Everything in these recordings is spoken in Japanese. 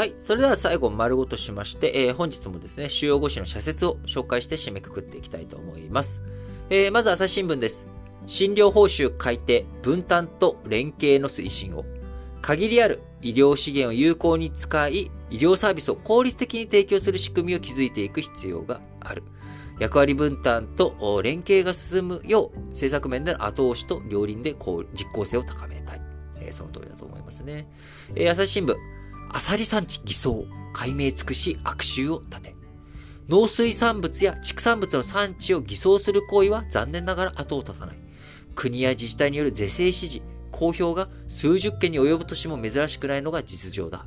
はい。それでは最後丸ごとしまして、えー本日もですね、主要語詞の社説を紹介して締めくくっていきたいと思います。えーまず朝日新聞です。診療報酬改定、分担と連携の推進を。限りある医療資源を有効に使い、医療サービスを効率的に提供する仕組みを築いていく必要がある。役割分担と連携が進むよう、政策面での後押しと両輪でこう実効性を高めたい。えーその通りだと思いますね。えー朝日新聞、アサリ産地偽装、解明尽くし悪臭を立て。農水産物や畜産物の産地を偽装する行為は残念ながら後を絶たない。国や自治体による是正指示、公表が数十件に及ぶ年も珍しくないのが実情だ。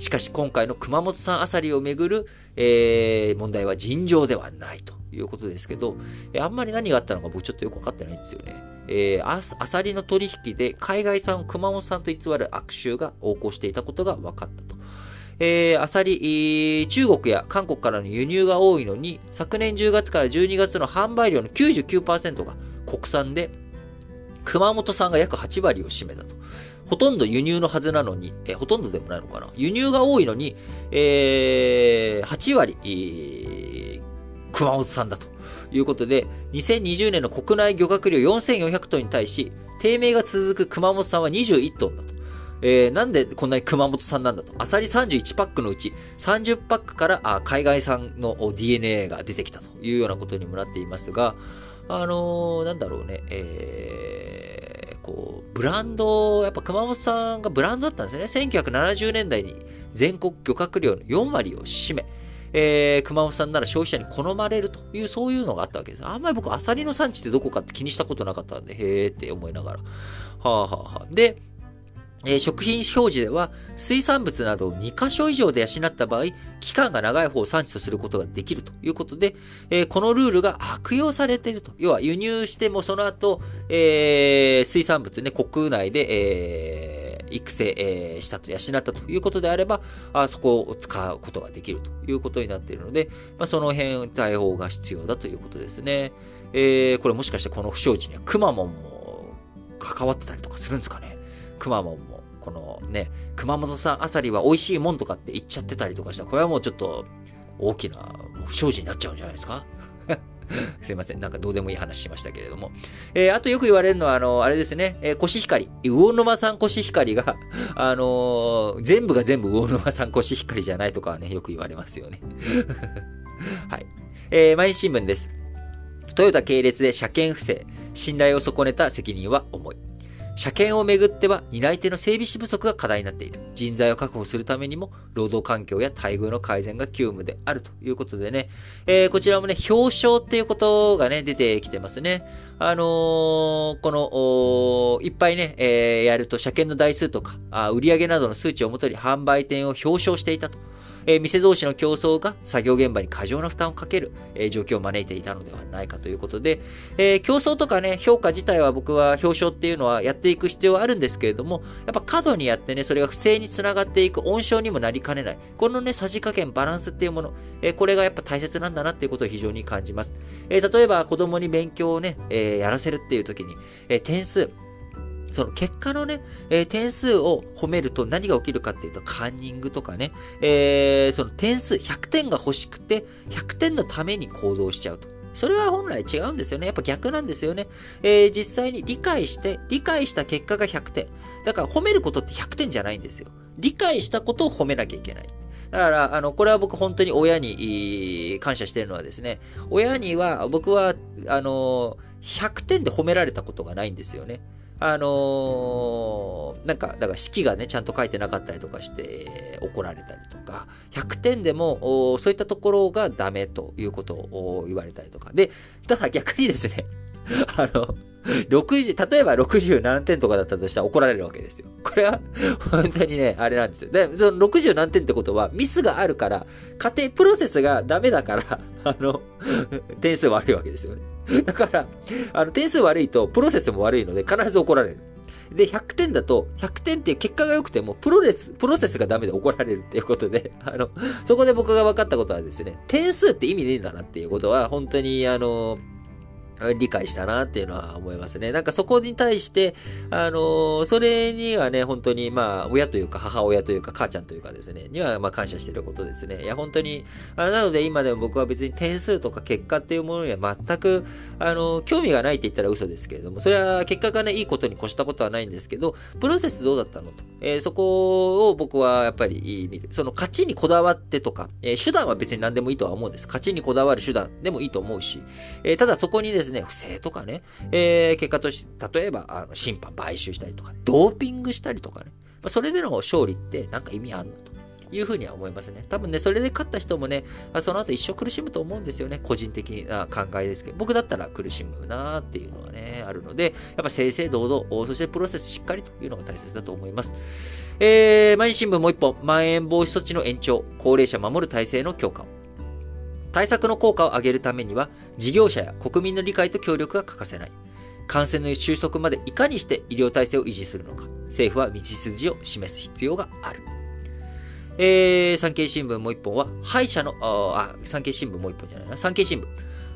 しかし今回の熊本産アサリをめぐる、えー問題は尋常ではないということですけど、あんまり何があったのか僕ちょっとよくわかってないんですよね。えーアアサリの取引で海外産を熊本産と偽る悪臭が横行していたことが分かったと。えーアサリ、中国や韓国からの輸入が多いのに、昨年10月から12月の販売量の99%が国産で、熊本産が約8割を占めたと。ほとんど輸入のはずなのに、えーほとんどでもないのかな。輸入が多いのに、えー8割、えー熊本産だということで、2020年の国内漁獲量4400トンに対し、低迷が続く熊本産は21トンだと。えーなんでこんなに熊本産なんだと。アサリ31パックのうち30パックから海外産の DNA が出てきたというようなことにもなっていますが、あのーなんだろうね、えーこう、ブランド、やっぱ熊本さんがブランドだったんですね。1970年代に全国漁獲量の4割を占め、えー熊本さんなら消費者に好まれるという、そういうのがあったわけです。あんまり僕、アサリの産地ってどこかって気にしたことなかったんで、へーって思いながら。はあはあはあ。で、えー食品表示では、水産物などを2箇所以上で養った場合、期間が長い方を産地とすることができるということで、えーこのルールが悪用されていると。要は輸入してもその後、えー水産物ね、国内で、え育成、えーしたと、養ったということであれば、あそこを使うことができるということになっているので、まあ、その辺対応が必要だということですね。えーこれもしかしてこの不祥事にはくまモンも関わってたりとかするんですかね？くまモンも、このね、熊本産アサリは美味しいもんとかって言っちゃってたりとかしたら、これはもうちょっと大きな不祥事になっちゃうんじゃないですか？すいません。なんかどうでもいい話しましたけれども。えーあとよく言われるのは、あの、あれですね、えーコシヒカリ。魚沼産コシヒカリが、あのー全部が全部魚沼産コシヒカリじゃないとかはね、よく言われますよね。はい。えー毎日新聞です。トヨタ系列で車検不正、信頼を損ねた責任は重い。車検をめぐっては担い手の整備士不足が課題になっている。人材を確保するためにも、労働環境や待遇の改善が急務であるということでね、えーこちらもね、表彰っていうことがね、出てきてますね。あのーこの、いっぱいね、えーやると車検の台数とか、あ売上などの数値をもとに販売店を表彰していたと。えー店同士の競争が作業現場に過剰な負担をかける、えー状況を招いていたのではないかということで、えー競争とかね、評価自体は僕は表彰っていうのはやっていく必要はあるんですけれども、やっぱ過度にやってね、それが不正につながっていく温床にもなりかねない。このね、さじ加減、バランスっていうもの、えこれがやっぱ大切なんだなっていうことを非常に感じます。え例えば子供に勉強をね、えやらせるっていう時に、え点数、その結果のね、えー点数を褒めると何が起きるかっていうと、カンニングとかね、えーその点数、100点が欲しくて、100点のために行動しちゃうと。それは本来違うんですよね。やっぱ逆なんですよね。えー実際に理解して、理解した結果が100点。だから褒めることって100点じゃないんですよ。理解したことを褒めなきゃいけない。だから、あの、これは僕本当に親に感謝してるのはですね、親には、僕は、あの、100点で褒められたことがないんですよね。あのーなんか、だから式がね、ちゃんと書いてなかったりとかして、怒られたりとか、100点でも、そういったところがダメということを言われたりとか。で、ただ逆にですね、あの、60、例えば60何点とかだったとしたら怒られるわけですよ。これは、本当にね、あれなんですよ。で、その60何点ってことは、ミスがあるから、家庭、プロセスがダメだから、あの、点数悪いわけですよね。だから、あの、点数悪いと、プロセスも悪いので、必ず怒られる。で、100点だと、100点って結果が良くても、プロレス、プロセスがダメで怒られるっていうことで、あの、そこで僕が分かったことはですね、点数って意味ねえんだなっていうことは、本当に、あの、理解したなっていうのは思いますね。なんかそこに対して、あのー、それにはね、本当にまあ、親というか母親というか母ちゃんというかですね、にはまあ感謝してることですね。いや、本当に、あなので今でも僕は別に点数とか結果っていうものには全く、あのー、興味がないって言ったら嘘ですけれども、それは結果がね、いいことに越したことはないんですけど、プロセスどうだったのと。えー、そこを僕はやっぱり見る。その勝ちにこだわってとか、え手段は別に何でもいいとは思うんです。勝ちにこだわる手段でもいいと思うし、えただそこにですねですね、不正とかね、えー、結果として、例えば、あの、審判買収したりとか、ドーピングしたりとかね、まあ、それでの勝利ってなんか意味あんのと。いうふうには思いますね。多分ね、それで勝った人もね、その後一生苦しむと思うんですよね。個人的な考えですけど、僕だったら苦しむなーっていうのはね、あるので、やっぱ正々堂々、そしてプロセスしっかりというのが大切だと思います。えー、毎日新聞もう一本、まん延防止措置の延長、高齢者守る体制の強化を。対策の効果を上げるためには、事業者や国民の理解と協力が欠かせない。感染の収束までいかにして医療体制を維持するのか、政府は道筋を示す必要がある。えー、産経新聞もう一本は、歯医者の、あ、産経新聞もう一本じゃないな、産経新聞。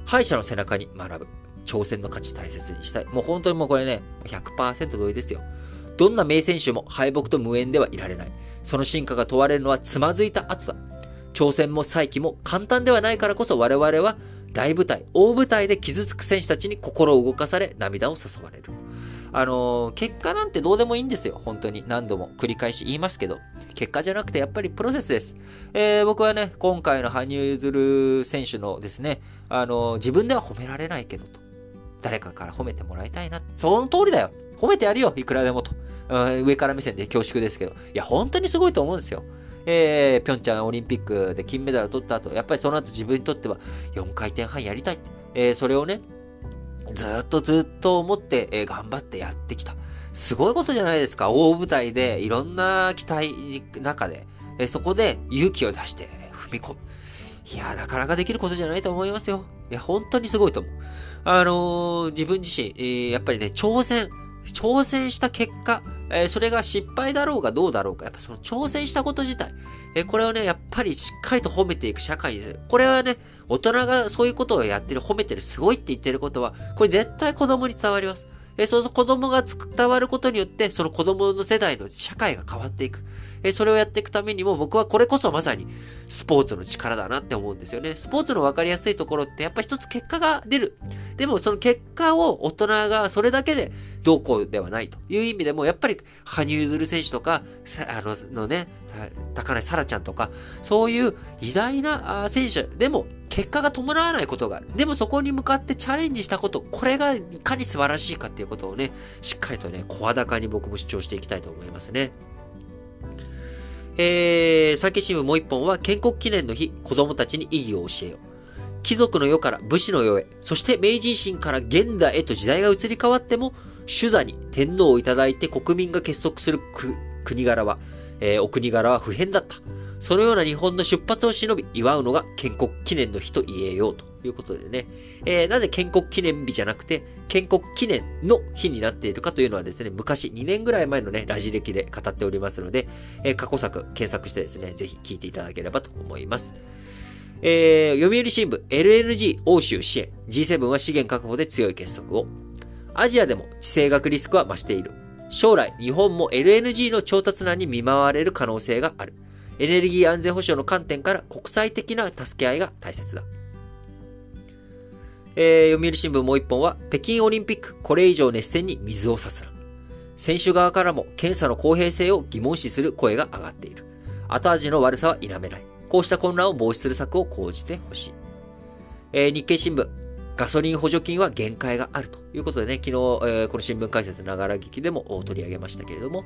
歯医者の背中に学ぶ。挑戦の価値大切にしたい。もう本当にもうこれね、100%同意ですよ。どんな名選手も敗北と無縁ではいられない。その進化が問われるのはつまずいた後だ。挑戦も再起も簡単ではないからこそ我々は大舞台、大舞台で傷つく選手たちに心を動かされ涙を誘われる。あのー、結果なんてどうでもいいんですよ。本当に何度も繰り返し言いますけど。結果じゃなくてやっぱりプロセスです。えー、僕はね、今回の羽生結弦選手のですね、あのー、自分では褒められないけどと。誰かから褒めてもらいたいな。その通りだよ。褒めてやるよ。いくらでもと。上から目線で恐縮ですけど。いや、本当にすごいと思うんですよ。えー、ピョンチャンオリンピックで金メダルを取った後、やっぱりその後自分にとっては4回転半やりたいって、えー、それをね、ずっとずっと思って、えー、頑張ってやってきた。すごいことじゃないですか。大舞台でいろんな期待の中で、えー、そこで勇気を出して踏み込む。いや、なかなかできることじゃないと思いますよ。いや、本当にすごいと思う。あのー、自分自身、えー、やっぱりね、挑戦、挑戦した結果、えー、それが失敗だろうがどうだろうか、やっぱその挑戦したこと自体、えー、これをね、やっぱりしっかりと褒めていく社会です。これはね、大人がそういうことをやってる、褒めてる、すごいって言ってることは、これ絶対子供に伝わります。え、その子供が伝わることによって、その子供の世代の社会が変わっていく。えそれをやっていくためにも僕はこれこそまさにスポーツの力だなって思うんですよね。スポーツの分かりやすいところってやっぱ一つ結果が出る。でもその結果を大人がそれだけでどうこうではないという意味でもやっぱり羽生結弦選手とか、あののね、高梨沙羅ちゃんとか、そういう偉大な選手でも結果が伴わないことがある。でもそこに向かってチャレンジしたこと、これがいかに素晴らしいかっていうことをね、しっかりとね、声高に僕も主張していきたいと思いますね。えー、産経新聞もう一本は建国記念の日、子供たちに意義を教えよう。貴族の世から武士の世へ、そして明治維新から現代へと時代が移り変わっても、主座に天皇をいただいて国民が結束する国柄は、えー、お国柄は不変だった。そのような日本の出発を忍び、祝うのが建国記念の日と言えようということでね。えー、なぜ建国記念日じゃなくて、建国記念の日になっているかというのはですね、昔2年ぐらい前のね、ラジ歴で語っておりますので、えー、過去作検索してですね、ぜひ聞いていただければと思います。えー、読売新聞、LNG 欧州支援、G7 は資源確保で強い結束を。アジアでも地政学リスクは増している。将来、日本も LNG の調達難に見舞われる可能性がある。エネルギー安全保障の観点から国際的な助け合いが大切だ。えー、読売新聞もう一本は、北京オリンピック、これ以上熱戦に水を差すな。選手側からも検査の公平性を疑問視する声が上がっている。後味の悪さは否めない。こうした混乱を防止する策を講じてほしい。えー、日経新聞、ガソリン補助金は限界があるということでね、昨日、えー、この新聞解説ながら聞きでも取り上げましたけれども、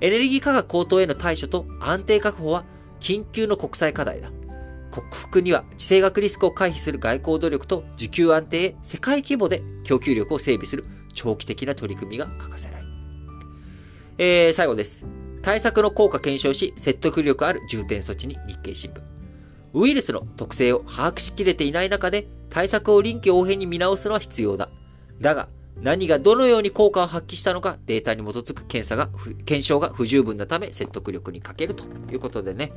エネルギー価格高騰への対処と安定確保は緊急の国際課題だ。克服には地政学リスクを回避する外交努力と需給安定へ世界規模で供給力を整備する長期的な取り組みが欠かせない。えー、最後です。対策の効果検証し、説得力ある重点措置に日経新聞。ウイルスの特性を把握しきれていない中で、対策を臨機応変に見直すのは必要だ。だが、何がどのように効果を発揮したのか、データに基づく検査が、検証が不十分なため説得力に欠けるということでね。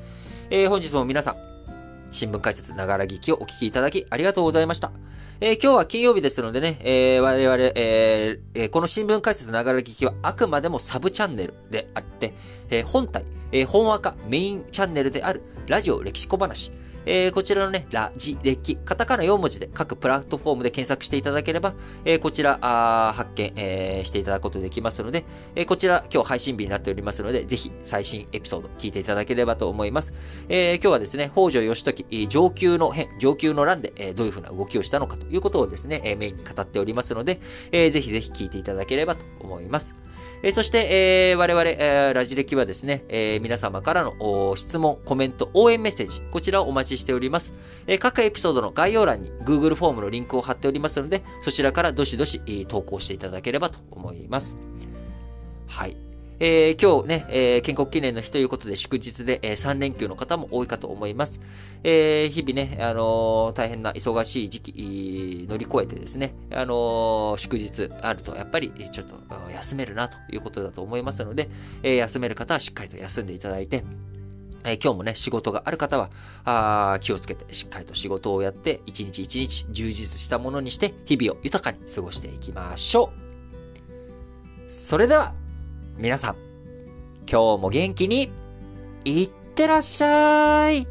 えー、本日も皆さん、新聞解説ながら聞きをお聞きいただきありがとうございました。えー、今日は金曜日ですのでね、えー、我々、えー、この新聞解説ながら聞きはあくまでもサブチャンネルであって、え、本体、えー、本赤メインチャンネルであるラジオ歴史小話、えー、こちらのね、ラジ歴、カタカナ4文字で各プラットフォームで検索していただければ、えー、こちらあ発見、えー、していただくことできますので、え、こちら今日配信日になっておりますので、ぜひ最新エピソード聞いていただければと思います。え、今日はですね、北条義時、上級の変、上級の乱で、え、どういうふうな動きをしたのかということをですね、え、メインに語っておりますので、えー、ぜひぜひ聞いていただければと思います。え、そして、えー、我々、えー、ラジ歴はですね、えー、皆様からの質問、コメント、応援メッセージ、こちらをお待ちしております。え、各エピソードの概要欄に Google フォームのリンクを貼っておりますので、そちらからどしどし、えー、投稿していただければと思います。はい。えー、今日ね、えー、建国記念の日ということで祝日で、えー、3連休の方も多いかと思います。え、日々ね、あの、大変な忙しい時期乗り越えてですね、あの、祝日あるとやっぱりちょっと休めるなということだと思いますので、え、休める方はしっかりと休んでいただいて、えー、今日もね、仕事がある方は、あ気をつけてしっかりと仕事をやって、一日一日充実したものにして、日々を豊かに過ごしていきましょう。それでは、皆さん、今日も元気に、いってらっしゃい。